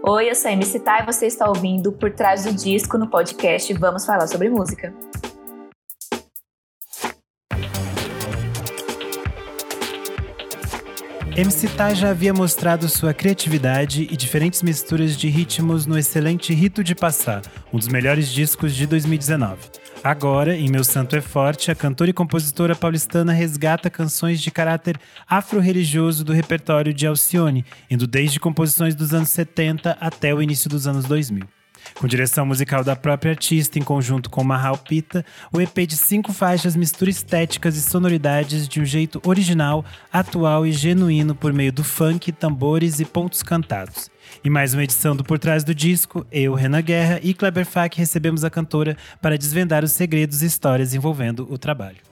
Oi, eu sou a MC Thay e você está ouvindo Por Trás do Disco no podcast Vamos Falar Sobre Música. MC Tá já havia mostrado sua criatividade e diferentes misturas de ritmos no excelente Rito de Passar, um dos melhores discos de 2019. Agora, em Meu Santo é Forte, a cantora e compositora paulistana resgata canções de caráter afro-religioso do repertório de Alcione, indo desde composições dos anos 70 até o início dos anos 2000. Com direção musical da própria artista, em conjunto com Mahal Pita, o EP de cinco faixas mistura estéticas e sonoridades de um jeito original, atual e genuíno por meio do funk, tambores e pontos cantados. Em mais uma edição do Por Trás do Disco, eu, Renan Guerra e Kleber Fak recebemos a cantora para desvendar os segredos e histórias envolvendo o trabalho.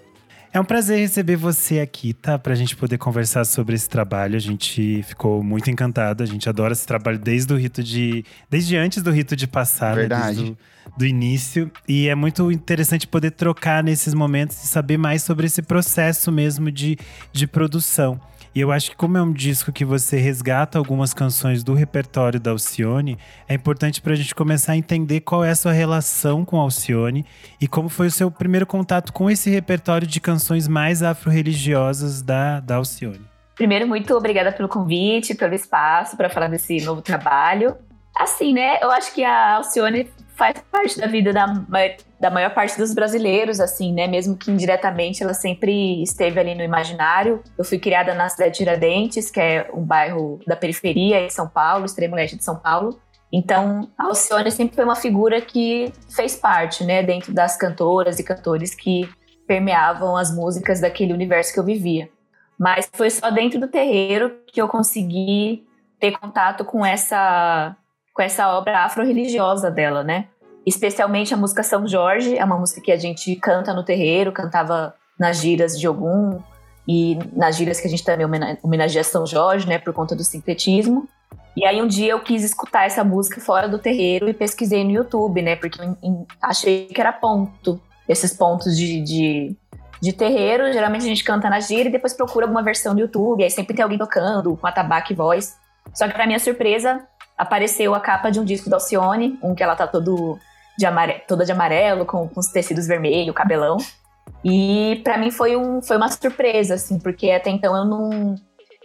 É um prazer receber você aqui, tá? Pra gente poder conversar sobre esse trabalho. A gente ficou muito encantado. A gente adora esse trabalho desde o rito de. Desde antes do rito de passar. Né? Verdade. Né? Do, do, início. E é muito interessante poder trocar nesses momentos e saber mais sobre esse processo mesmo de, de produção. E eu acho que como é um disco que você resgata algumas canções do repertório da Alcione, é importante para a gente começar a entender qual é a sua relação com a Alcione e como foi o seu primeiro contato com esse repertório de canções mais afro-religiosas da, da Alcione. Primeiro, muito obrigada pelo convite, pelo espaço para falar desse novo trabalho. Assim, né? Eu acho que a Alcione faz parte da vida da, da maior parte dos brasileiros, assim, né? Mesmo que indiretamente ela sempre esteve ali no imaginário. Eu fui criada na cidade de Tiradentes, que é um bairro da periferia em São Paulo, extremo leste de São Paulo. Então, a Alcione sempre foi uma figura que fez parte, né, dentro das cantoras e cantores que permeavam as músicas daquele universo que eu vivia. Mas foi só dentro do terreiro que eu consegui ter contato com essa com essa obra afro-religiosa dela, né? Especialmente a música São Jorge, é uma música que a gente canta no terreiro, cantava nas giras de Ogum e nas giras que a gente também homenageia São Jorge, né, por conta do sincretismo. E aí um dia eu quis escutar essa música fora do terreiro e pesquisei no YouTube, né, porque achei que era ponto, esses pontos de, de, de terreiro, geralmente a gente canta na gira e depois procura alguma versão do YouTube, aí sempre tem alguém tocando com atabaque e voz. Só que para minha surpresa, apareceu a capa de um disco da Alcione, um que ela tá todo de amare toda de amarelo, com, com os tecidos vermelho, cabelão. E para mim foi, um, foi uma surpresa, assim, porque até então eu não.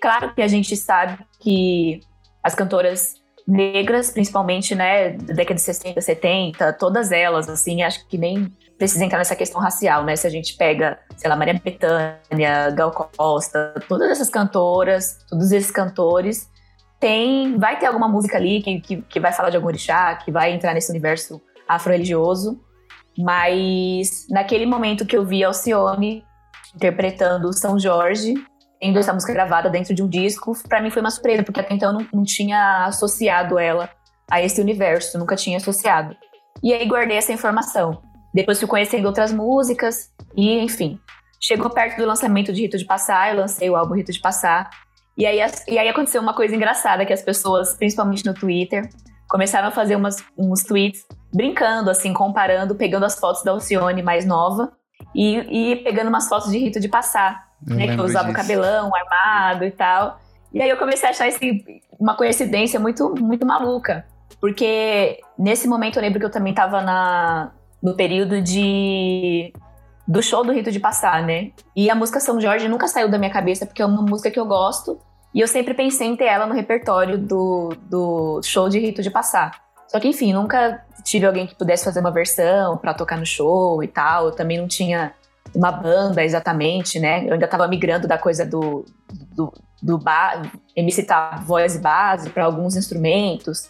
Claro que a gente sabe que as cantoras negras, principalmente, né, da década de 60, 70, todas elas, assim, acho que nem precisa entrar nessa questão racial, né? Se a gente pega, sei lá, Maria Bethânia, Gal Costa, todas essas cantoras, todos esses cantores, tem, vai ter alguma música ali que, que, que vai falar de algum orixá, que vai entrar nesse universo afro-religioso. Mas naquele momento que eu vi Alcione interpretando São Jorge, tendo essa música gravada dentro de um disco, para mim foi uma surpresa, porque até então eu não, não tinha associado ela a esse universo, nunca tinha associado. E aí guardei essa informação. Depois fui conhecendo outras músicas e, enfim, chegou perto do lançamento de Rito de Passar, eu lancei o álbum Rito de Passar, e aí, e aí aconteceu uma coisa engraçada, que as pessoas, principalmente no Twitter, começaram a fazer umas, uns tweets brincando, assim, comparando, pegando as fotos da Alcione mais nova e, e pegando umas fotos de rito de passar, eu né? Que eu usava disso. o cabelão armado e tal. E aí eu comecei a achar esse, uma coincidência muito, muito maluca. Porque nesse momento eu lembro que eu também tava na, no período de do show do Rito de Passar, né? E a música São Jorge nunca saiu da minha cabeça, porque é uma música que eu gosto. E eu sempre pensei em ter ela no repertório do, do show de Rito de Passar. Só que, enfim, nunca tive alguém que pudesse fazer uma versão para tocar no show e tal. Eu também não tinha uma banda exatamente, né? Eu ainda tava migrando da coisa do, do, do ba MC tá voz base para alguns instrumentos.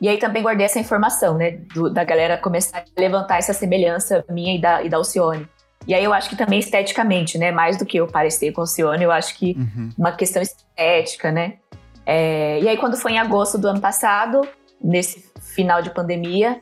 E aí também guardei essa informação, né? Do, da galera começar a levantar essa semelhança minha e da, e da Alcione. E aí eu acho que também esteticamente, né? Mais do que eu parecer com o Cione, eu acho que uhum. uma questão estética, né? É, e aí quando foi em agosto do ano passado, nesse final de pandemia,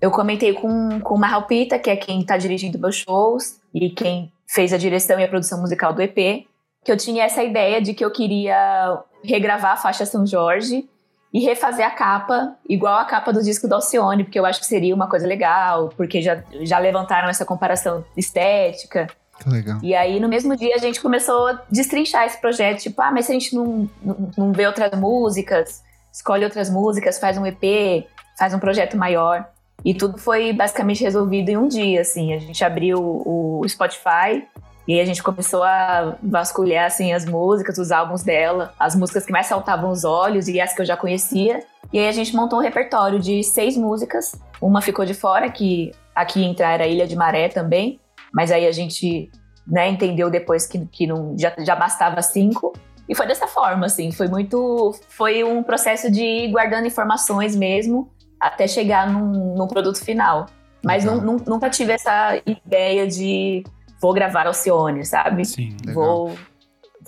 eu comentei com, com o Marral Pita, que é quem está dirigindo meus shows e quem fez a direção e a produção musical do EP, que eu tinha essa ideia de que eu queria regravar a faixa São Jorge e refazer a capa igual a capa do disco da Alcione, porque eu acho que seria uma coisa legal, porque já, já levantaram essa comparação estética. Legal. E aí, no mesmo dia, a gente começou a destrinchar esse projeto, tipo, ah, mas se a gente não, não, não vê outras músicas, escolhe outras músicas, faz um EP, faz um projeto maior. E tudo foi basicamente resolvido em um dia, assim. A gente abriu o Spotify e aí a gente começou a vasculhar, assim, as músicas, os álbuns dela, as músicas que mais saltavam os olhos e as que eu já conhecia. E aí a gente montou um repertório de seis músicas. Uma ficou de fora, que aqui entrar era Ilha de Maré também. Mas aí a gente né, entendeu depois que, que não, já, já bastava cinco. E foi dessa forma, assim, foi muito. Foi um processo de ir guardando informações mesmo até chegar num, num produto final. Mas nunca tive essa ideia de vou gravar Alcione, sabe? Sim, legal. Vou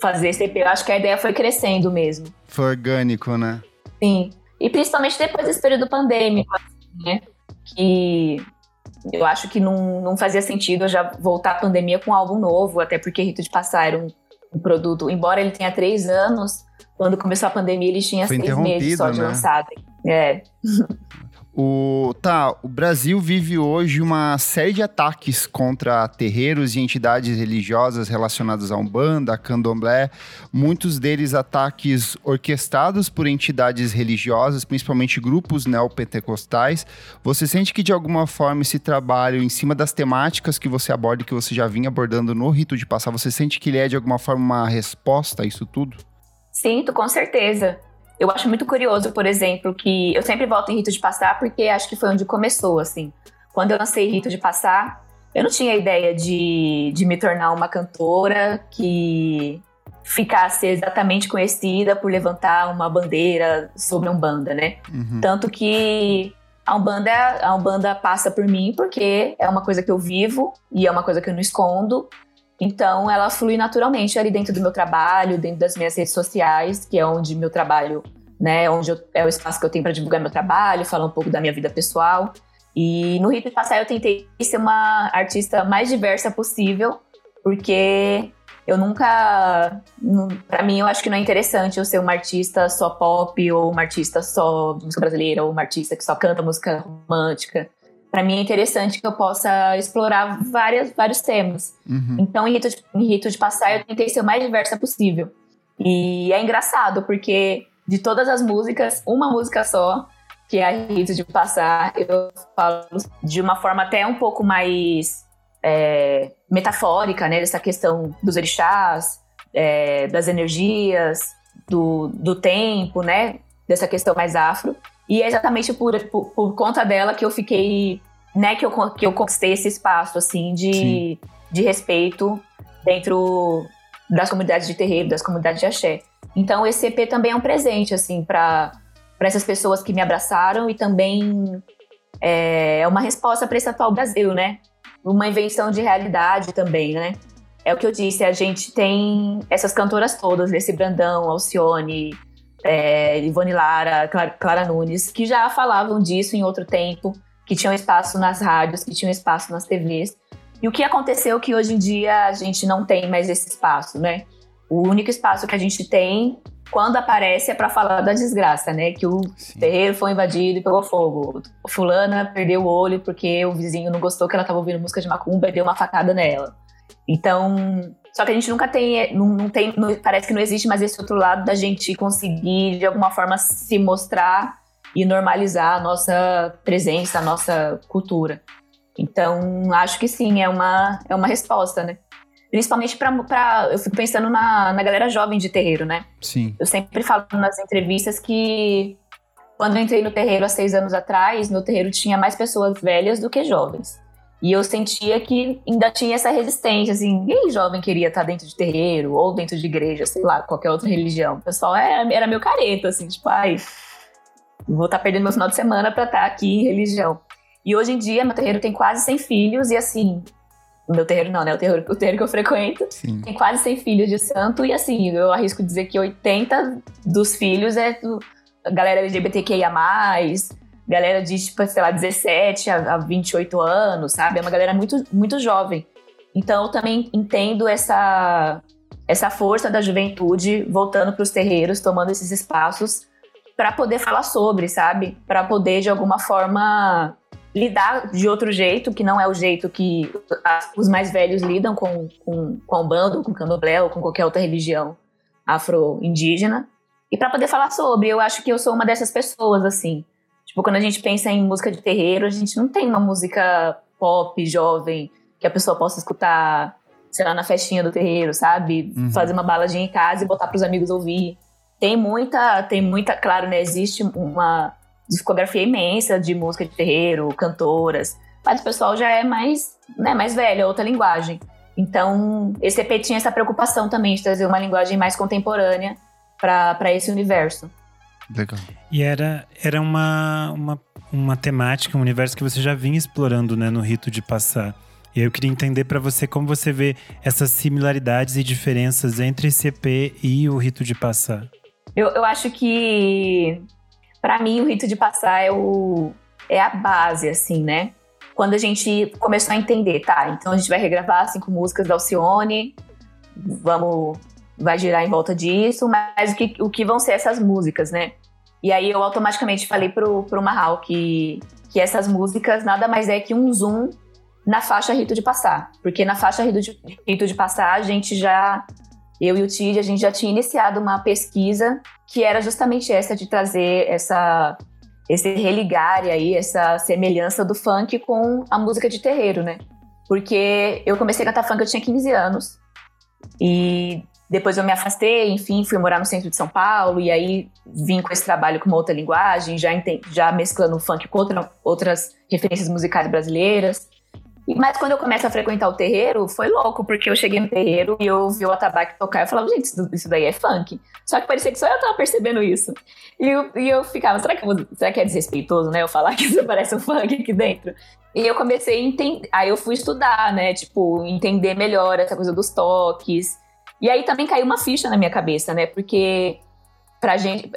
fazer esse EP. Eu acho que a ideia foi crescendo mesmo. Foi orgânico, né? Sim. E principalmente depois desse período pandêmico, assim, né? Que eu acho que não, não fazia sentido eu já voltar à pandemia com um álbum novo, até porque Rito de Passar era um, um produto, embora ele tenha três anos, quando começou a pandemia ele tinha Foi seis meses só de né? lançado. É. O, tá, o Brasil vive hoje uma série de ataques contra terreiros e entidades religiosas relacionadas à Umbanda, a Candomblé, muitos deles ataques orquestrados por entidades religiosas, principalmente grupos neopentecostais. Você sente que de alguma forma esse trabalho em cima das temáticas que você aborda e que você já vinha abordando no rito de passar, você sente que ele é de alguma forma uma resposta a isso tudo? Sinto, com certeza. Eu acho muito curioso, por exemplo, que eu sempre volto em Rito de Passar porque acho que foi onde começou, assim. Quando eu lancei Rito de Passar, eu não tinha ideia de, de me tornar uma cantora que ficasse exatamente conhecida por levantar uma bandeira sobre a Umbanda, né? Uhum. Tanto que a Umbanda, a Umbanda passa por mim porque é uma coisa que eu vivo e é uma coisa que eu não escondo. Então, ela flui naturalmente ali dentro do meu trabalho, dentro das minhas redes sociais, que é onde meu trabalho, né, onde eu, é o espaço que eu tenho para divulgar meu trabalho, falar um pouco da minha vida pessoal. E no Hip Passar eu tentei ser uma artista mais diversa possível, porque eu nunca, para mim eu acho que não é interessante eu ser uma artista só pop ou uma artista só música brasileira ou uma artista que só canta música romântica para mim é interessante que eu possa explorar várias, vários temas. Uhum. Então, em rito, de, em rito de Passar, eu tentei ser o mais diversa possível. E é engraçado, porque de todas as músicas, uma música só, que é a Rito de Passar, eu falo de uma forma até um pouco mais é, metafórica, né? Dessa questão dos orixás, é, das energias, do, do tempo, né? Dessa questão mais afro. E é exatamente por, por, por, conta dela que eu fiquei, né, que eu, que eu conquistei esse espaço, assim, de, de respeito dentro das comunidades de terreiro, das comunidades de axé. Então, esse EP também é um presente, assim, para essas pessoas que me abraçaram e também é, é uma resposta para esse atual Brasil, né? Uma invenção de realidade também, né? É o que eu disse, a gente tem essas cantoras todas, esse Brandão, Alcione, é, Ivone Lara, Clara, Clara Nunes, que já falavam disso em outro tempo, que tinham espaço nas rádios, que tinham espaço nas TVs. E o que aconteceu é que hoje em dia a gente não tem mais esse espaço, né? O único espaço que a gente tem quando aparece é para falar da desgraça, né? Que o Sim. terreiro foi invadido e pegou fogo. Fulana perdeu o olho porque o vizinho não gostou que ela estava ouvindo música de macumba e deu uma facada nela. Então, só que a gente nunca tem, não, não tem, não, parece que não existe mais esse outro lado da gente conseguir de alguma forma se mostrar e normalizar a nossa presença, a nossa cultura. Então, acho que sim, é uma, é uma resposta, né? Principalmente para. Eu fico pensando na, na galera jovem de terreiro, né? Sim. Eu sempre falo nas entrevistas que quando eu entrei no terreiro há seis anos atrás, no terreiro tinha mais pessoas velhas do que jovens. E eu sentia que ainda tinha essa resistência, assim, ninguém jovem queria estar dentro de terreiro ou dentro de igreja, sei lá, qualquer outra religião. O pessoal era, era meio careta, assim, tipo, ai, vou estar perdendo meu final de semana para estar aqui em religião. E hoje em dia, meu terreiro tem quase 100 filhos e, assim, meu terreiro não, né? O terreiro, o terreiro que eu frequento Sim. tem quase 100 filhos de santo e, assim, eu arrisco dizer que 80 dos filhos é do, a galera LGBTQIA+, galera de, tipo, sei lá, 17 a, a 28 anos, sabe? É uma galera muito, muito jovem. Então, eu também entendo essa, essa força da juventude voltando para os terreiros, tomando esses espaços para poder falar sobre, sabe? Para poder, de alguma forma, lidar de outro jeito, que não é o jeito que os mais velhos lidam com, com, com o bando, com candomblé ou com qualquer outra religião afro-indígena. e para poder falar sobre. Eu acho que eu sou uma dessas pessoas, assim. Tipo, quando a gente pensa em música de terreiro, a gente não tem uma música pop, jovem, que a pessoa possa escutar, sei lá, na festinha do terreiro, sabe? Uhum. Fazer uma baladinha em casa e botar pros amigos ouvir. Tem muita, tem muita, claro, né? Existe uma discografia imensa de música de terreiro, cantoras, mas o pessoal já é mais, né, mais velho, é outra linguagem. Então, esse EP tinha essa preocupação também de trazer uma linguagem mais contemporânea para esse universo. Legal. E era, era uma, uma, uma temática, um universo que você já vinha explorando né, no rito de passar. E eu queria entender para você como você vê essas similaridades e diferenças entre esse EP e o rito de passar. Eu, eu acho que, para mim, o rito de passar é, o, é a base, assim, né? Quando a gente começou a entender, tá? Então a gente vai regravar cinco músicas da Alcione, vamos vai girar em volta disso, mas o que, o que vão ser essas músicas, né? E aí eu automaticamente falei pro, pro Mahal que, que essas músicas nada mais é que um zoom na faixa Rito de Passar. Porque na faixa Rito de, Rito de Passar a gente já, eu e o Tid, a gente já tinha iniciado uma pesquisa que era justamente essa de trazer essa esse religar aí, essa semelhança do funk com a música de terreiro, né? Porque eu comecei a cantar funk eu tinha 15 anos. E depois eu me afastei, enfim, fui morar no centro de São Paulo e aí vim com esse trabalho com uma outra linguagem, já, já mesclando o funk com outra, outras referências musicais brasileiras. Mas quando eu começo a frequentar o terreiro, foi louco, porque eu cheguei no terreiro e eu ouvi o atabaque tocar e eu falava, gente, isso, isso, daí é funk. Só que parecia que só eu tava percebendo isso. E eu, e eu ficava, será que, será que é desrespeitoso, né? Eu falar que isso parece um funk aqui dentro? E eu comecei a entender, aí eu fui estudar, né? Tipo, entender melhor essa coisa dos toques, e aí também caiu uma ficha na minha cabeça, né? Porque pra gente,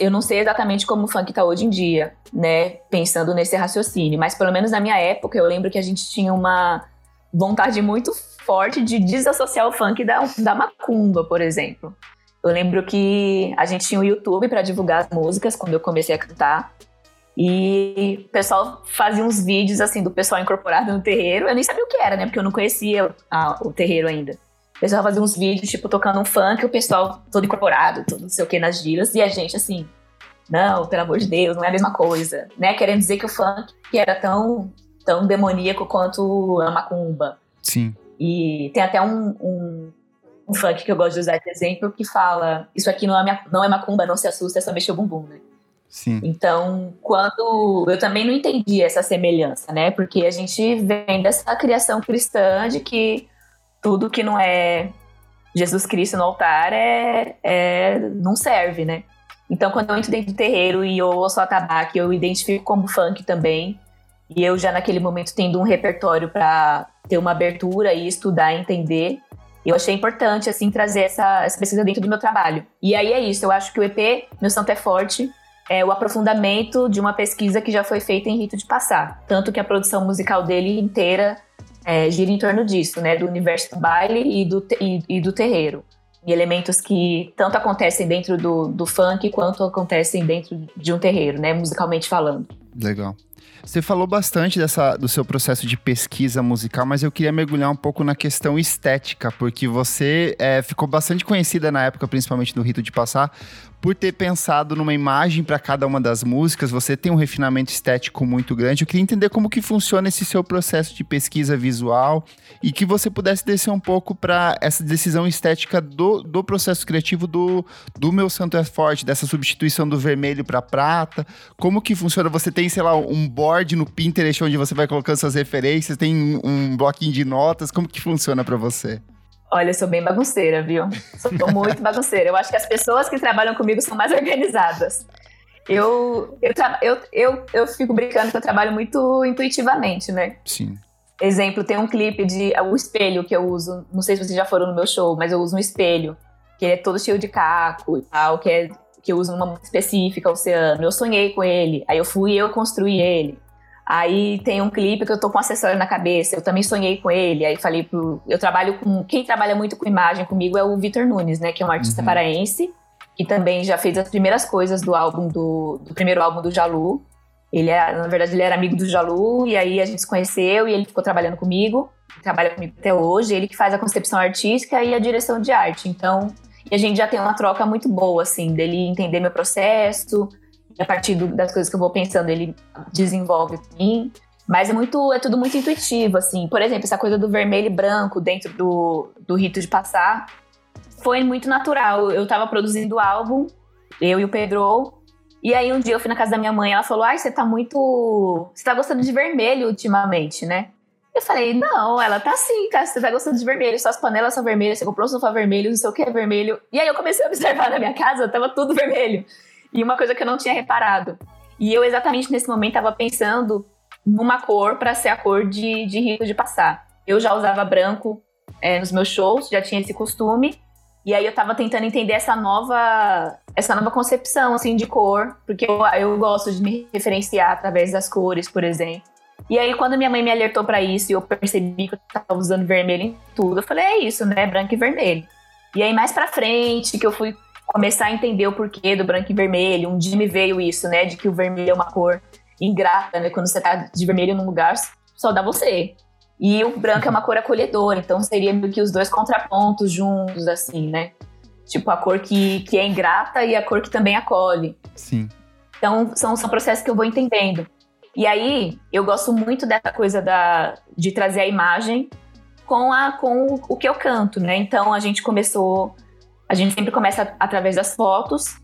eu não sei exatamente como o funk tá hoje em dia, né? Pensando nesse raciocínio, mas pelo menos na minha época eu lembro que a gente tinha uma vontade muito forte de desassociar o funk da, da macumba, por exemplo. Eu lembro que a gente tinha o YouTube para divulgar as músicas quando eu comecei a cantar. E o pessoal fazia uns vídeos assim do pessoal incorporado no terreiro. Eu nem sabia o que era, né? Porque eu não conhecia a, o terreiro ainda. O pessoal fazia uns vídeos, tipo, tocando um funk, o pessoal todo incorporado, todo não sei o que nas giras, e a gente assim, não, pelo amor de Deus, não é a mesma coisa, né? Querendo dizer que o funk era tão, tão demoníaco quanto a macumba. Sim. E tem até um, um, um, funk que eu gosto de usar de exemplo que fala: Isso aqui não é, não é macumba, não se assusta, é só mexer o bumbum, né? Sim. Então, quando. Eu também não entendi essa semelhança, né? Porque a gente vem dessa criação cristã de que tudo que não é Jesus Cristo no altar é, é não serve, né? Então, quando eu entro dentro do terreiro e eu ouço atabaque, eu identifico como funk também. E eu já naquele momento tendo um repertório para ter uma abertura e estudar, entender. Eu achei importante, assim, trazer essa, essa pesquisa dentro do meu trabalho. E aí é isso, eu acho que o EP Meu Santo é Forte é o aprofundamento de uma pesquisa que já foi feita em Rito de Passar. Tanto que a produção musical dele inteira é, gira em torno disso, né? Do universo do baile e do, e, e do terreiro. E elementos que tanto acontecem dentro do, do funk quanto acontecem dentro de um terreiro, né? Musicalmente falando. Legal. Você falou bastante dessa, do seu processo de pesquisa musical, mas eu queria mergulhar um pouco na questão estética, porque você é, ficou bastante conhecida na época, principalmente no Rito de Passar, por ter pensado numa imagem para cada uma das músicas, você tem um refinamento estético muito grande. Eu queria entender como que funciona esse seu processo de pesquisa visual e que você pudesse descer um pouco para essa decisão estética do, do processo criativo do, do Meu Santo é Forte, dessa substituição do vermelho para prata. Como que funciona? Você tem, sei lá, um board no Pinterest onde você vai colocando suas referências, tem um bloquinho de notas. Como que funciona para você? Olha, eu sou bem bagunceira, viu? Sou muito bagunceira. Eu acho que as pessoas que trabalham comigo são mais organizadas. Eu, eu, eu, eu, eu fico brincando que eu trabalho muito intuitivamente, né? Sim. Exemplo, tem um clipe de. O espelho que eu uso. Não sei se vocês já foram no meu show, mas eu uso um espelho, que é todo cheio de caco e tal, que, é, que eu uso numa específica, oceano. Eu sonhei com ele, aí eu fui e eu construí ele. Aí tem um clipe que eu tô com um acessório na cabeça, eu também sonhei com ele. Aí falei pro. Eu trabalho com. Quem trabalha muito com imagem comigo é o Vitor Nunes, né? Que é um artista uhum. paraense, que também já fez as primeiras coisas do álbum do, do primeiro álbum do Jalu. Ele é, na verdade, ele era amigo do Jalu, e aí a gente se conheceu e ele ficou trabalhando comigo. Trabalha comigo até hoje, ele que faz a concepção artística e a direção de arte. Então, E a gente já tem uma troca muito boa, assim, dele entender meu processo, a partir do, das coisas que eu vou pensando, ele desenvolve mim. Mas é muito, é tudo muito intuitivo, assim. Por exemplo, essa coisa do vermelho e branco dentro do, do rito de passar foi muito natural. Eu tava produzindo o álbum, eu e o Pedro, e aí um dia eu fui na casa da minha mãe, ela falou: "Ai, você tá muito, você tá gostando de vermelho ultimamente, né?" Eu falei: "Não, ela tá assim, cara, você tá gostando de vermelho, suas panelas são vermelhas, você comprou um sofá vermelho, não sei o que é vermelho". E aí eu comecei a observar na minha casa, tava tudo vermelho. E uma coisa que eu não tinha reparado. E eu exatamente nesse momento tava pensando numa cor para ser a cor de, de rito de passar. Eu já usava branco é, nos meus shows, já tinha esse costume. E aí eu tava tentando entender essa nova, essa nova concepção, assim, de cor. Porque eu, eu gosto de me referenciar através das cores, por exemplo. E aí, quando minha mãe me alertou para isso e eu percebi que eu tava usando vermelho em tudo, eu falei, é isso, né? Branco e vermelho. E aí, mais pra frente, que eu fui começar a entender o porquê do branco e vermelho, um dia me veio isso, né? De que o vermelho é uma cor ingrata, né? Quando você tá de vermelho num lugar, só dá você. E o branco é uma cor acolhedora, então seria meio que os dois contrapontos juntos, assim, né? Tipo, a cor que, que é ingrata e a cor que também acolhe. Sim. Então, são, são processos que eu vou entendendo. E aí, eu gosto muito dessa coisa da, de trazer a imagem com, a, com o que eu canto, né? Então, a gente começou... A gente sempre começa através das fotos,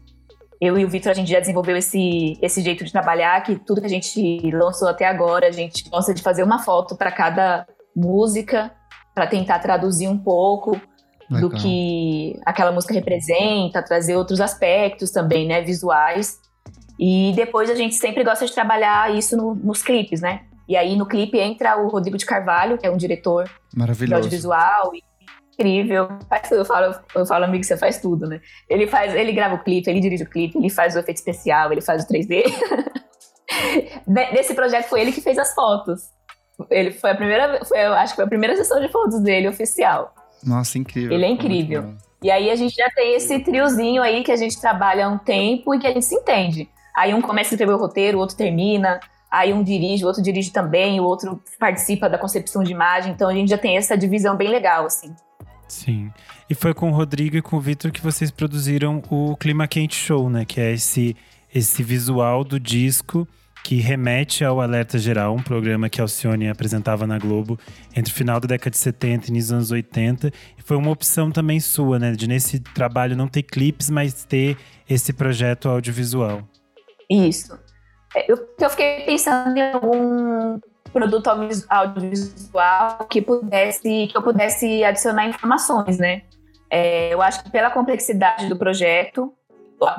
eu e o Vitor, a gente já desenvolveu esse, esse jeito de trabalhar, que tudo que a gente lançou até agora, a gente gosta de fazer uma foto para cada música, para tentar traduzir um pouco Legal. do que aquela música representa, trazer outros aspectos também, né, visuais. E depois a gente sempre gosta de trabalhar isso no, nos clipes, né? E aí no clipe entra o Rodrigo de Carvalho, que é um diretor de audiovisual e incrível. Faz tudo. Eu falo, eu falo, amigo, você faz tudo, né? Ele faz, ele grava o clipe, ele dirige o clipe, ele faz o efeito especial, ele faz o 3D. Nesse projeto foi ele que fez as fotos. Ele foi a primeira, foi, eu acho que foi a primeira sessão de fotos dele oficial. Nossa, incrível. Ele é incrível. E aí a gente já tem esse triozinho aí que a gente trabalha há um tempo e que a gente se entende. Aí um começa a escrever o roteiro, o outro termina, aí um dirige, o outro dirige também, o outro participa da concepção de imagem. Então a gente já tem essa divisão bem legal, assim. Sim. E foi com o Rodrigo e com o Vitor que vocês produziram o Clima Quente Show, né? Que é esse, esse visual do disco que remete ao Alerta Geral, um programa que Alcione apresentava na Globo entre o final da década de 70 e nos anos 80. E foi uma opção também sua, né? De nesse trabalho não ter clipes, mas ter esse projeto audiovisual. Isso. É, eu, eu fiquei pensando em algum produto audiovisual que pudesse que eu pudesse adicionar informações, né? É, eu acho que pela complexidade do projeto,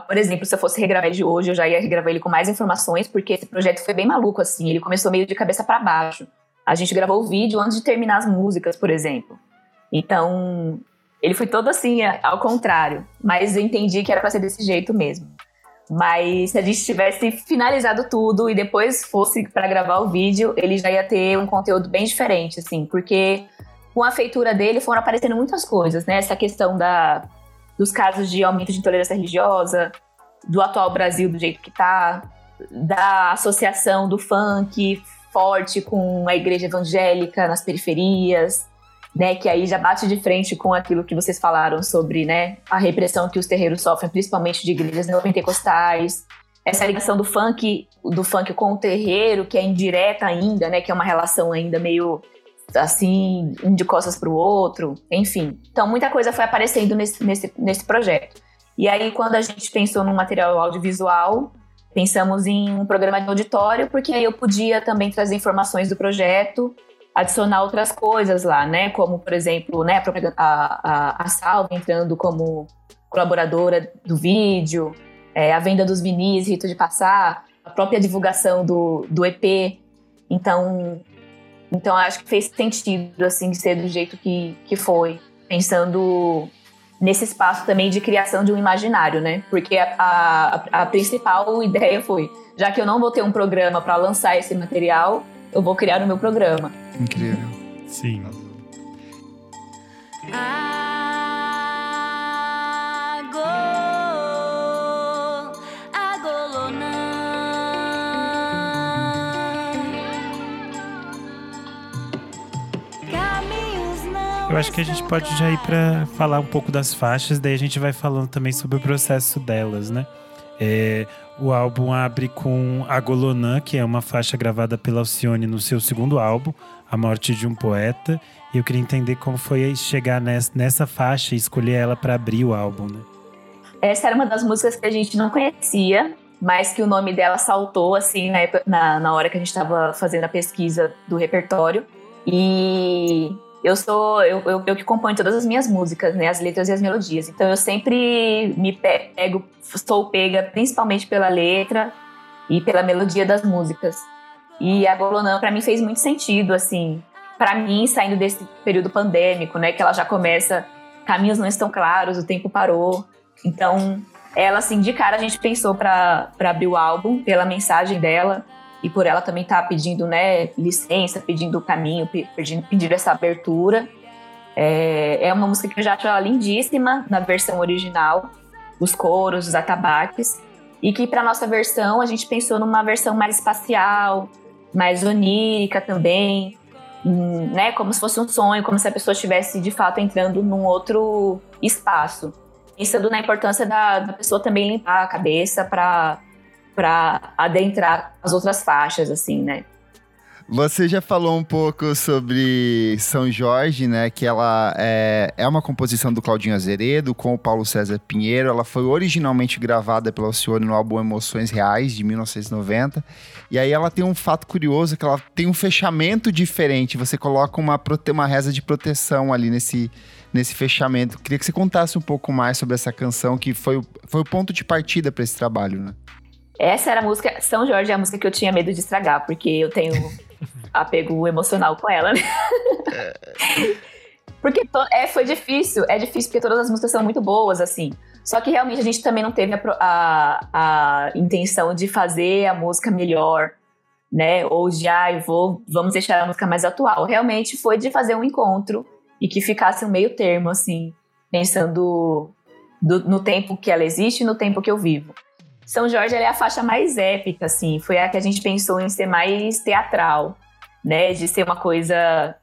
por exemplo, se eu fosse regravar ele de hoje, eu já ia regravar ele com mais informações, porque esse projeto foi bem maluco assim. Ele começou meio de cabeça para baixo. A gente gravou o vídeo antes de terminar as músicas, por exemplo. Então, ele foi todo assim, ao contrário. Mas eu entendi que era para ser desse jeito mesmo. Mas se a gente tivesse finalizado tudo e depois fosse para gravar o vídeo, ele já ia ter um conteúdo bem diferente, assim, porque com a feitura dele foram aparecendo muitas coisas, né? Essa questão da, dos casos de aumento de intolerância religiosa, do atual Brasil do jeito que tá, da associação do funk forte com a igreja evangélica nas periferias, né, que aí já bate de frente com aquilo que vocês falaram sobre, né, a repressão que os terreiros sofrem, principalmente de igrejas neopentecostais. Essa ligação do funk, do funk com o terreiro, que é indireta ainda, né, que é uma relação ainda meio assim, um de costas para o outro, enfim. Então, muita coisa foi aparecendo nesse, nesse, nesse projeto. E aí, quando a gente pensou no material audiovisual, pensamos em um programa de auditório, porque aí eu podia também trazer informações do projeto adicionar outras coisas lá, né? Como, por exemplo, né, a, a, a Salve entrando como colaboradora do vídeo, é, a venda dos vinis, Rito de Passar, a própria divulgação do, do EP. Então, então acho que fez sentido, assim, de ser do jeito que, que foi. Pensando nesse espaço também de criação de um imaginário, né? Porque a, a, a principal ideia foi, já que eu não vou ter um programa para lançar esse material, eu vou criar o meu programa. Incrível. Sim. Eu acho que a gente pode já ir para falar um pouco das faixas, daí a gente vai falando também sobre o processo delas, né? É, o álbum abre com Agolonã, que é uma faixa gravada pela Alcione no seu segundo álbum, A Morte de um Poeta. E eu queria entender como foi chegar nessa, faixa e escolher ela para abrir o álbum, né? Essa era uma das músicas que a gente não conhecia, mas que o nome dela saltou assim na, na, na hora que a gente estava fazendo a pesquisa do repertório. E eu sou eu, eu, eu, que componho todas as minhas músicas, né, as letras e as melodias. Então eu sempre me pego, sou pega principalmente pela letra e pela melodia das músicas. E a Golonã para mim fez muito sentido assim, para mim saindo desse período pandêmico, né, que ela já começa caminhos não estão claros, o tempo parou. Então, ela, assim, de cara a gente pensou para abrir o álbum pela mensagem dela e por ela também estar tá pedindo, né, licença, pedindo o caminho, pedindo, pedindo essa abertura. É, é uma música que eu já acho ela lindíssima na versão original, os coros, os atabaques, e que para nossa versão a gente pensou numa versão mais espacial, mais onírica também, hum, né, como se fosse um sonho, como se a pessoa estivesse de fato entrando num outro espaço pensando na importância da, da pessoa também limpar a cabeça para para adentrar as outras faixas, assim, né? Você já falou um pouco sobre São Jorge, né? Que ela é, é uma composição do Claudinho Azeredo com o Paulo César Pinheiro. Ela foi originalmente gravada pela Alcione no álbum Emoções Reais, de 1990. E aí ela tem um fato curioso, que ela tem um fechamento diferente. Você coloca uma, uma reza de proteção ali nesse, nesse fechamento. Queria que você contasse um pouco mais sobre essa canção, que foi, foi o ponto de partida para esse trabalho, né? Essa era a música. São Jorge é a música que eu tinha medo de estragar, porque eu tenho apego emocional com ela, né? porque to, é, foi difícil. É difícil porque todas as músicas são muito boas, assim. Só que realmente a gente também não teve a, a, a intenção de fazer a música melhor, né? Ou de, ah, vou, vamos deixar a música mais atual. Realmente foi de fazer um encontro e que ficasse um meio termo, assim, pensando do, no tempo que ela existe e no tempo que eu vivo. São Jorge é a faixa mais épica, assim, foi a que a gente pensou em ser mais teatral, né? De ser uma coisa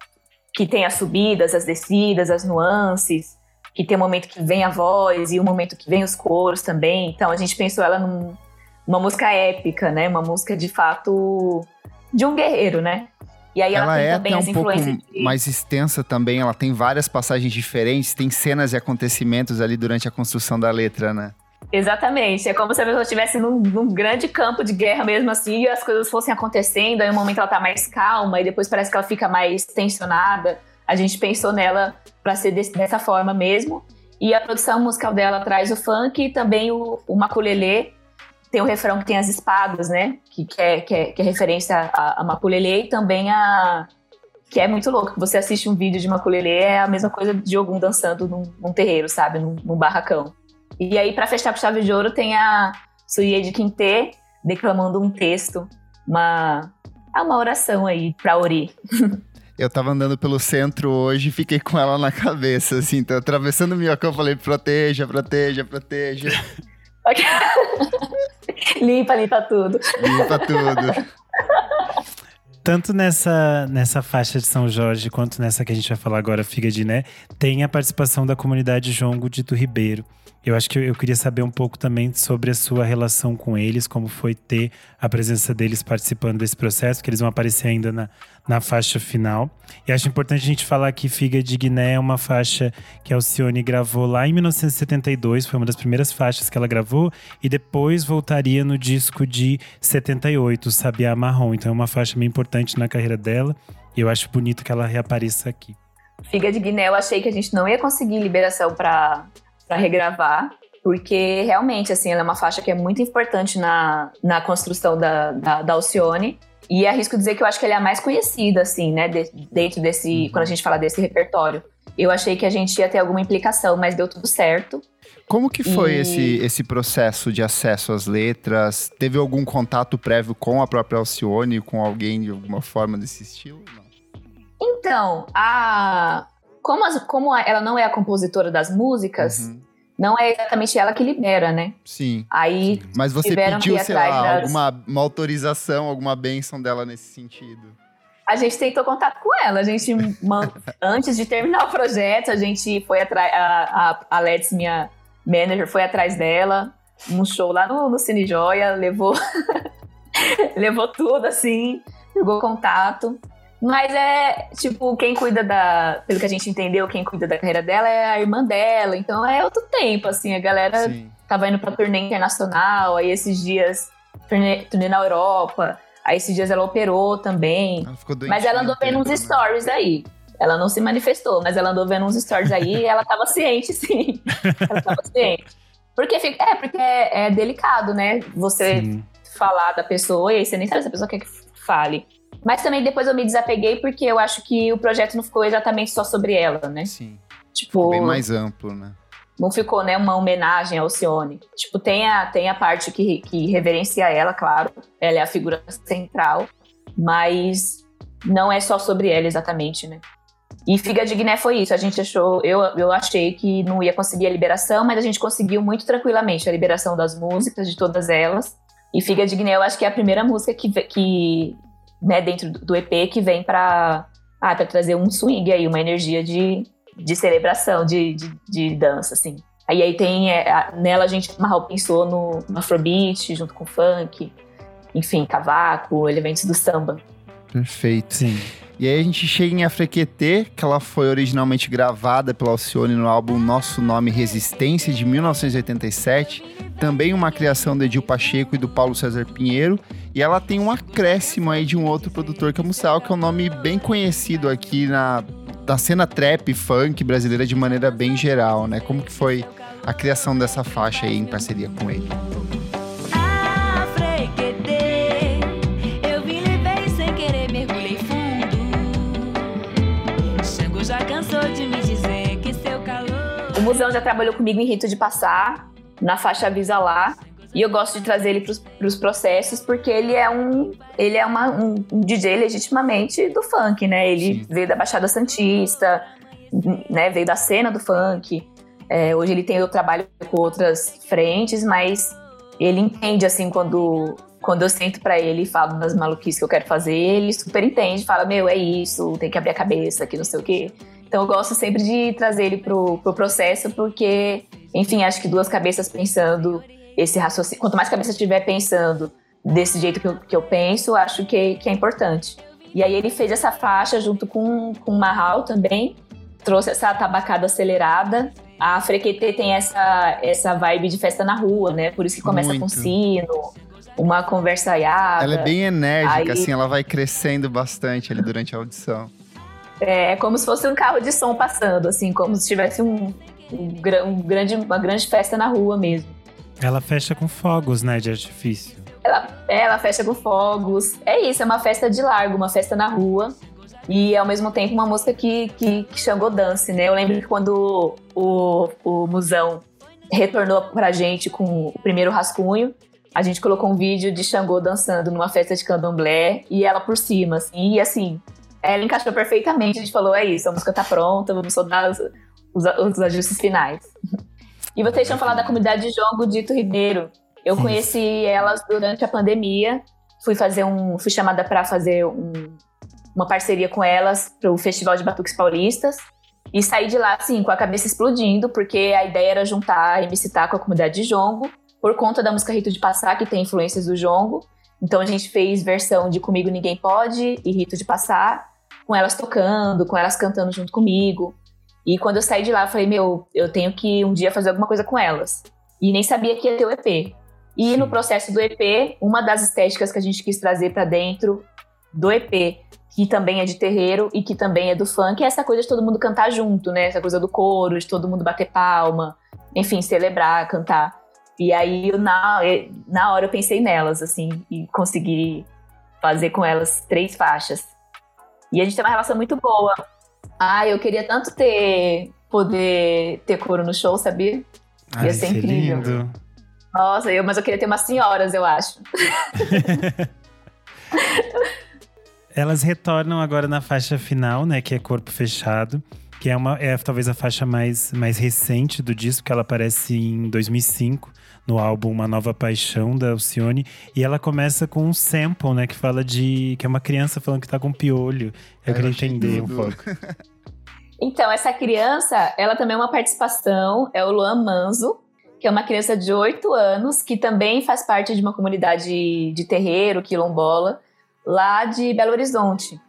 que tem as subidas, as descidas, as nuances, que tem um momento que vem a voz e um momento que vem os coros também. Então a gente pensou ela num, numa música épica, né? Uma música de fato de um guerreiro, né? E aí ela, ela tem é também as um influências pouco de... mais extensa também, ela tem várias passagens diferentes, tem cenas e acontecimentos ali durante a construção da letra, né? Exatamente. É como se a pessoa estivesse num, num, grande campo de guerra mesmo assim, e as coisas fossem acontecendo, aí um momento ela tá mais calma, e depois parece que ela fica mais tensionada. A gente pensou nela para ser desse, dessa forma mesmo. E a produção musical dela traz o funk e também o, o maculelê, tem o refrão que tem as espadas, né? Que, que, é, que, é, que é referência a, a Maculelê e também a. Que é muito louco. Você assiste um vídeo de Maculelê, é a mesma coisa de algum dançando num, num terreiro, sabe? Num, num, barracão. E aí, para fechar com chave de ouro, tem a Suie de Quinté declamando um texto, uma, uma oração aí pra Ori. Eu tava andando pelo centro hoje e fiquei com ela na cabeça, assim, tô atravessando o minhocão, falei, proteja, proteja, proteja. limpa, limpa tudo. Limpa tudo. Tanto nessa, nessa faixa de São Jorge quanto nessa que a gente vai falar agora, Figa de Né, tem a participação da comunidade Jongo Dito Ribeiro. Eu acho que eu, queria saber um pouco também sobre a sua relação com eles, como foi ter a presença deles participando desse processo, que eles vão aparecer ainda na, na faixa final. E acho importante a gente falar que Figa de Guiné é uma faixa que a Alcione gravou lá em 1972, foi uma das primeiras faixas que ela gravou, e depois voltaria no disco de 78, Sabiá Marrom. Então é uma faixa bem importante na carreira dela, e eu acho bonito que ela reapareça aqui. Figa de Guiné, eu achei que a gente não ia conseguir liberação para regravar, porque realmente, assim, ela é uma faixa que é muito importante na, na construção da, da, da Alcione. E arrisco dizer que eu acho que ela é a mais conhecida, assim, né, de, dentro desse, uhum. quando a gente fala desse repertório. Eu achei que a gente ia ter alguma implicação, mas deu tudo certo. Como que foi e... esse, esse processo de acesso às letras? Teve algum contato prévio com a própria Alcione, com alguém de alguma forma desse estilo? Não. Então, a, como, as, como ela não é a compositora das músicas, uhum. Não é exatamente ela que libera, né? Sim. Aí sim. Mas você pediu, sei lá, das... alguma uma autorização, alguma benção dela nesse sentido? a gente tentou contato com ela. A gente, antes de terminar o projeto, a gente foi atrás. A, a, a Let's, minha manager, foi atrás dela. Um show lá no, no Cine Joia, levou, levou tudo assim, pegou contato. Mas é, tipo, quem cuida da. Pelo que a gente entendeu, quem cuida da carreira dela é a irmã dela. Então é outro tempo, assim. A galera Sim. tava indo pra turnê internacional, aí esses dias, turnê, turnê na Europa. Aí esses dias ela operou também. Ela mas ela andou vendo uns né? stories aí. Ela não se manifestou, mas ela andou vendo uns stories aí e ela tava ciente, sim. ela tava ciente. Porque fica, é, porque é, é delicado, né? Você sim. falar da pessoa e aí você nem sabe se a pessoa quer que fale. Mas também depois eu me desapeguei porque eu acho que o projeto não ficou exatamente só sobre ela, né? Sim. Tipo, bem mais amplo, né? Não ficou, né, uma homenagem ao Alcione. Tipo, tem a, tem a parte que, que reverencia ela, claro. Ela é a figura central. Mas não é só sobre ela exatamente, né? E Figa de Guiné foi isso. A gente achou, eu, eu achei que não ia conseguir a liberação, mas a gente conseguiu muito tranquilamente a liberação das músicas, de todas elas. E Figa de Guiné, eu acho que é a primeira música que, que né, dentro do EP que vem para ah, trazer um swing aí, uma energia de, de celebração, de, de, de dança, assim. Aí, aí tem, é, nela a gente, Marral pensou no, no Afrobeat, junto com funk, enfim, cavaco, elementos do samba. Perfeito. Sim. E aí a gente chega em Afrequetê, que ela foi originalmente gravada pela Alcione no álbum Nosso Nome Resistência, de 1987. Também uma criação do Edil Pacheco e do Paulo César Pinheiro. E ela tem um acréscimo aí de um outro produtor que é o Musal, que é um nome bem conhecido aqui na, da cena trap, funk brasileira de maneira bem geral, né? Como que foi a criação dessa faixa aí em parceria com ele? O museu já trabalhou comigo em Rito de Passar, na faixa Avisa Lá. E eu gosto de trazer ele para os processos porque ele é um ele é uma, um, DJ legitimamente do funk, né? Ele Sim. veio da Baixada Santista, né? Veio da cena do funk. É, hoje ele tem o trabalho com outras frentes, mas ele entende assim quando quando eu sento para ele e falo das maluquices que eu quero fazer, ele super entende, fala meu é isso, tem que abrir a cabeça, que não sei o quê. Então eu gosto sempre de trazer ele pro, pro processo, porque, enfim, acho que duas cabeças pensando esse raciocínio. Quanto mais cabeça estiver pensando desse jeito que eu, que eu penso, acho que, que é importante. E aí ele fez essa faixa junto com, com o Marral também, trouxe essa tabacada acelerada. A Frequetê tem essa, essa vibe de festa na rua, né? Por isso que começa Muito. com sino, uma conversa aiada. Ela é bem enérgica, aí... assim, ela vai crescendo bastante ali durante a audição. É, é como se fosse um carro de som passando, assim, como se tivesse um, um, um grande, uma grande festa na rua mesmo. Ela fecha com fogos, né, de artifício. Ela, ela fecha com fogos. É isso, é uma festa de largo, uma festa na rua. E ao mesmo tempo uma música que, que, que Xangô dance, né? Eu lembro que quando o, o Musão retornou pra gente com o primeiro rascunho, a gente colocou um vídeo de Xangô dançando numa festa de candomblé e ela por cima, assim, e assim, ela encaixou perfeitamente. A gente falou: é isso, a música tá pronta, vamos só dar os, os, os ajustes finais. E vocês tinham falado da comunidade de Jongo Dito Ribeiro. Eu conheci elas durante a pandemia. Fui fazer um. Fui chamada para fazer um, uma parceria com elas para o Festival de Batuques Paulistas. E saí de lá, assim, com a cabeça explodindo, porque a ideia era juntar a MC Tá com a comunidade de Jongo, por conta da música Rito de Passar, que tem influências do Jongo. Então a gente fez versão de Comigo Ninguém Pode e Rito de Passar com elas tocando, com elas cantando junto comigo. E quando eu saí de lá, eu falei, meu, eu tenho que um dia fazer alguma coisa com elas. E nem sabia que ia ter o EP. E Sim. no processo do EP, uma das estéticas que a gente quis trazer para dentro do EP, que também é de terreiro e que também é do funk, é essa coisa de todo mundo cantar junto, né? Essa coisa do coro, de todo mundo bater palma, enfim, celebrar, cantar. E aí, na, na hora, eu pensei nelas, assim, e consegui fazer com elas três faixas. E a gente tem uma relação muito boa. Ah, eu queria tanto ter poder ter couro no show, sabia? Ai, Ia ser incrível. Lindo. Nossa, eu, mas eu queria ter umas senhoras, eu acho. Elas retornam agora na faixa final, né? Que é corpo fechado. que é, uma, é talvez a faixa mais, mais recente do disco, que ela aparece em 2005 no álbum Uma Nova Paixão da Alcione, e ela começa com um sample, né, que fala de que é uma criança falando que tá com piolho. Eu, Eu queria entender tudo. um pouco. Então, essa criança, ela também é uma participação, é o Luan Manzo, que é uma criança de 8 anos, que também faz parte de uma comunidade de terreiro, quilombola, lá de Belo Horizonte.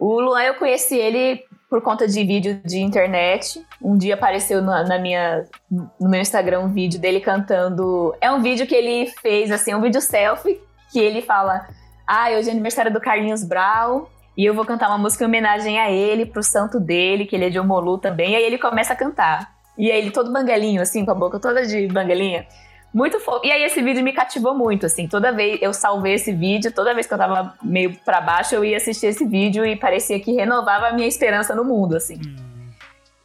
O Luan, eu conheci ele por conta de vídeo de internet. Um dia apareceu na, na, minha, no meu Instagram um vídeo dele cantando. É um vídeo que ele fez, assim, um vídeo selfie, que ele fala: Ah, hoje é aniversário do Carlinhos Brau. E eu vou cantar uma música em homenagem a ele, pro santo dele, que ele é de Omolu também. E aí ele começa a cantar. E aí ele todo banguelinho, assim, com a boca toda de banguelinha. Muito fofo. E aí esse vídeo me cativou muito, assim. Toda vez eu salvei esse vídeo, toda vez que eu tava meio para baixo, eu ia assistir esse vídeo e parecia que renovava a minha esperança no mundo, assim. Hum.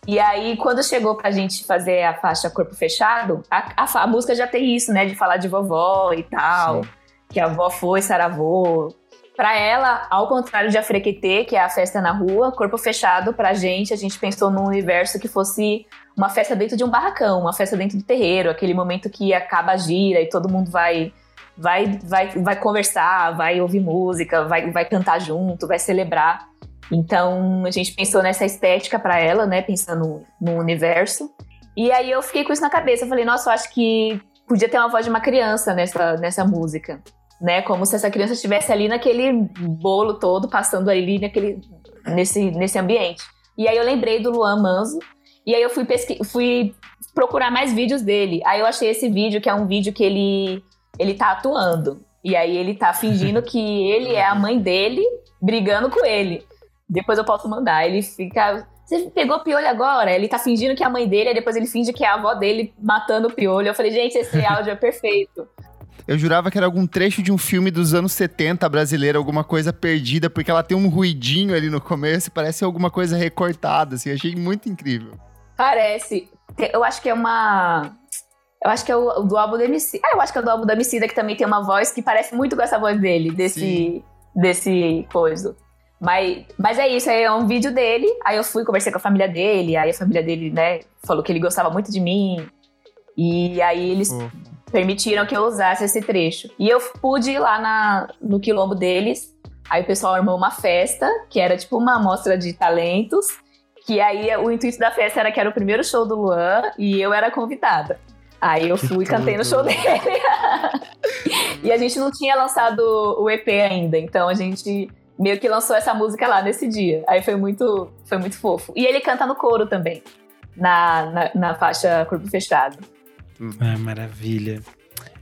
E aí, quando chegou pra gente fazer a faixa Corpo Fechado, a, a, a, música já tem isso, né? De falar de vovó e tal. Sim. Que a avó foi saravô. Pra ela, ao contrário de Afrequetê, que é a festa na rua, Corpo Fechado, pra gente, a gente pensou num universo que fosse uma festa dentro de um barracão, uma festa dentro do terreiro, aquele momento que acaba a gira e todo mundo vai vai vai vai conversar, vai ouvir música, vai vai cantar junto, vai celebrar. Então a gente pensou nessa estética para ela, né, pensando no universo. E aí eu fiquei com isso na cabeça, eu falei, nossa, eu acho que podia ter uma voz de uma criança nessa nessa música, né? Como se essa criança estivesse ali naquele bolo todo, passando ali naquele nesse nesse ambiente. E aí eu lembrei do Luan Manzo, e aí eu fui, pesqui fui procurar mais vídeos dele. Aí eu achei esse vídeo, que é um vídeo que ele, ele tá atuando. E aí ele tá fingindo que ele é a mãe dele, brigando com ele. Depois eu posso mandar. Ele fica. Você pegou piolho agora? Ele tá fingindo que é a mãe dele, aí depois ele finge que é a avó dele matando o piolho. Eu falei, gente, esse áudio é perfeito. Eu jurava que era algum trecho de um filme dos anos 70 brasileiro, alguma coisa perdida, porque ela tem um ruidinho ali no começo e parece alguma coisa recortada, assim. Achei muito incrível. Parece. Eu acho que é uma. Eu acho que é o, do álbum do MC. Ah, eu acho que é do álbum do MC que também tem uma voz que parece muito com essa voz dele, desse. Sim. desse coisa. Mas, mas é isso, é um vídeo dele. Aí eu fui conversar com a família dele, aí a família dele, né, falou que ele gostava muito de mim. E aí eles oh. Permitiram que eu usasse esse trecho. E eu pude ir lá na, no quilombo deles. Aí o pessoal armou uma festa, que era tipo uma amostra de talentos. Que aí o intuito da festa era que era o primeiro show do Luan e eu era convidada. Aí eu fui e cantei no show dele. e a gente não tinha lançado o EP ainda, então a gente meio que lançou essa música lá nesse dia. Aí foi muito, foi muito fofo. E ele canta no coro também, na, na, na faixa Corpo Fechado. É, maravilha.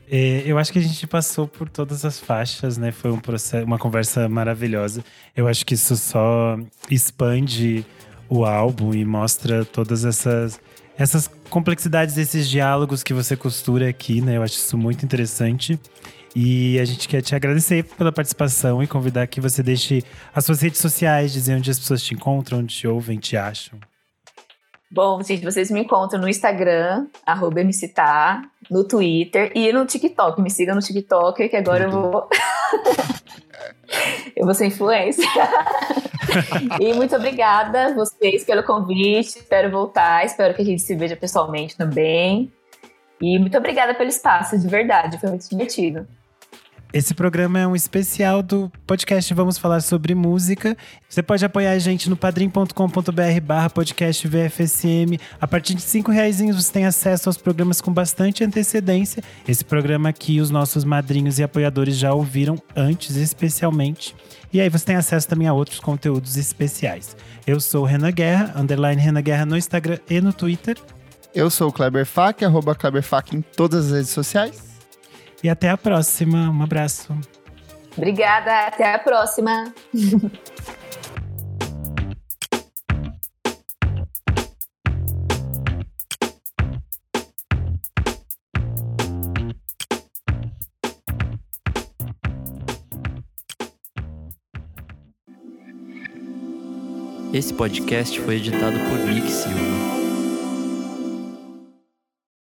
É, eu acho que a gente passou por todas as faixas, né? Foi um processo, uma conversa maravilhosa. Eu acho que isso só expande o álbum e mostra todas essas essas complexidades desses diálogos que você costura aqui, né? Eu acho isso muito interessante. E a gente quer te agradecer pela participação e convidar que você deixe as suas redes sociais, dizer onde as pessoas te encontram, onde te ouvem, te acham. Bom, gente, vocês me encontram no Instagram, arroba MCTá, no Twitter e no TikTok. Me siga no TikTok, que agora Tudo. eu vou. eu vou ser influência. e muito obrigada a vocês pelo convite. Espero voltar. Espero que a gente se veja pessoalmente também. E muito obrigada pelo espaço, de verdade. Foi muito divertido. Esse programa é um especial do podcast Vamos Falar sobre Música. Você pode apoiar a gente no padrim.com.br barra podcast VFSM. A partir de cinco reais você tem acesso aos programas com bastante antecedência. Esse programa aqui os nossos madrinhos e apoiadores já ouviram antes, especialmente. E aí você tem acesso também a outros conteúdos especiais. Eu sou Renan Guerra, underline Renan Guerra no Instagram e no Twitter. Eu sou o Kleber Fak, arroba Kleber Fak em todas as redes sociais. E até a próxima. Um abraço. Obrigada, até a próxima. Esse podcast foi editado por Nick Silva.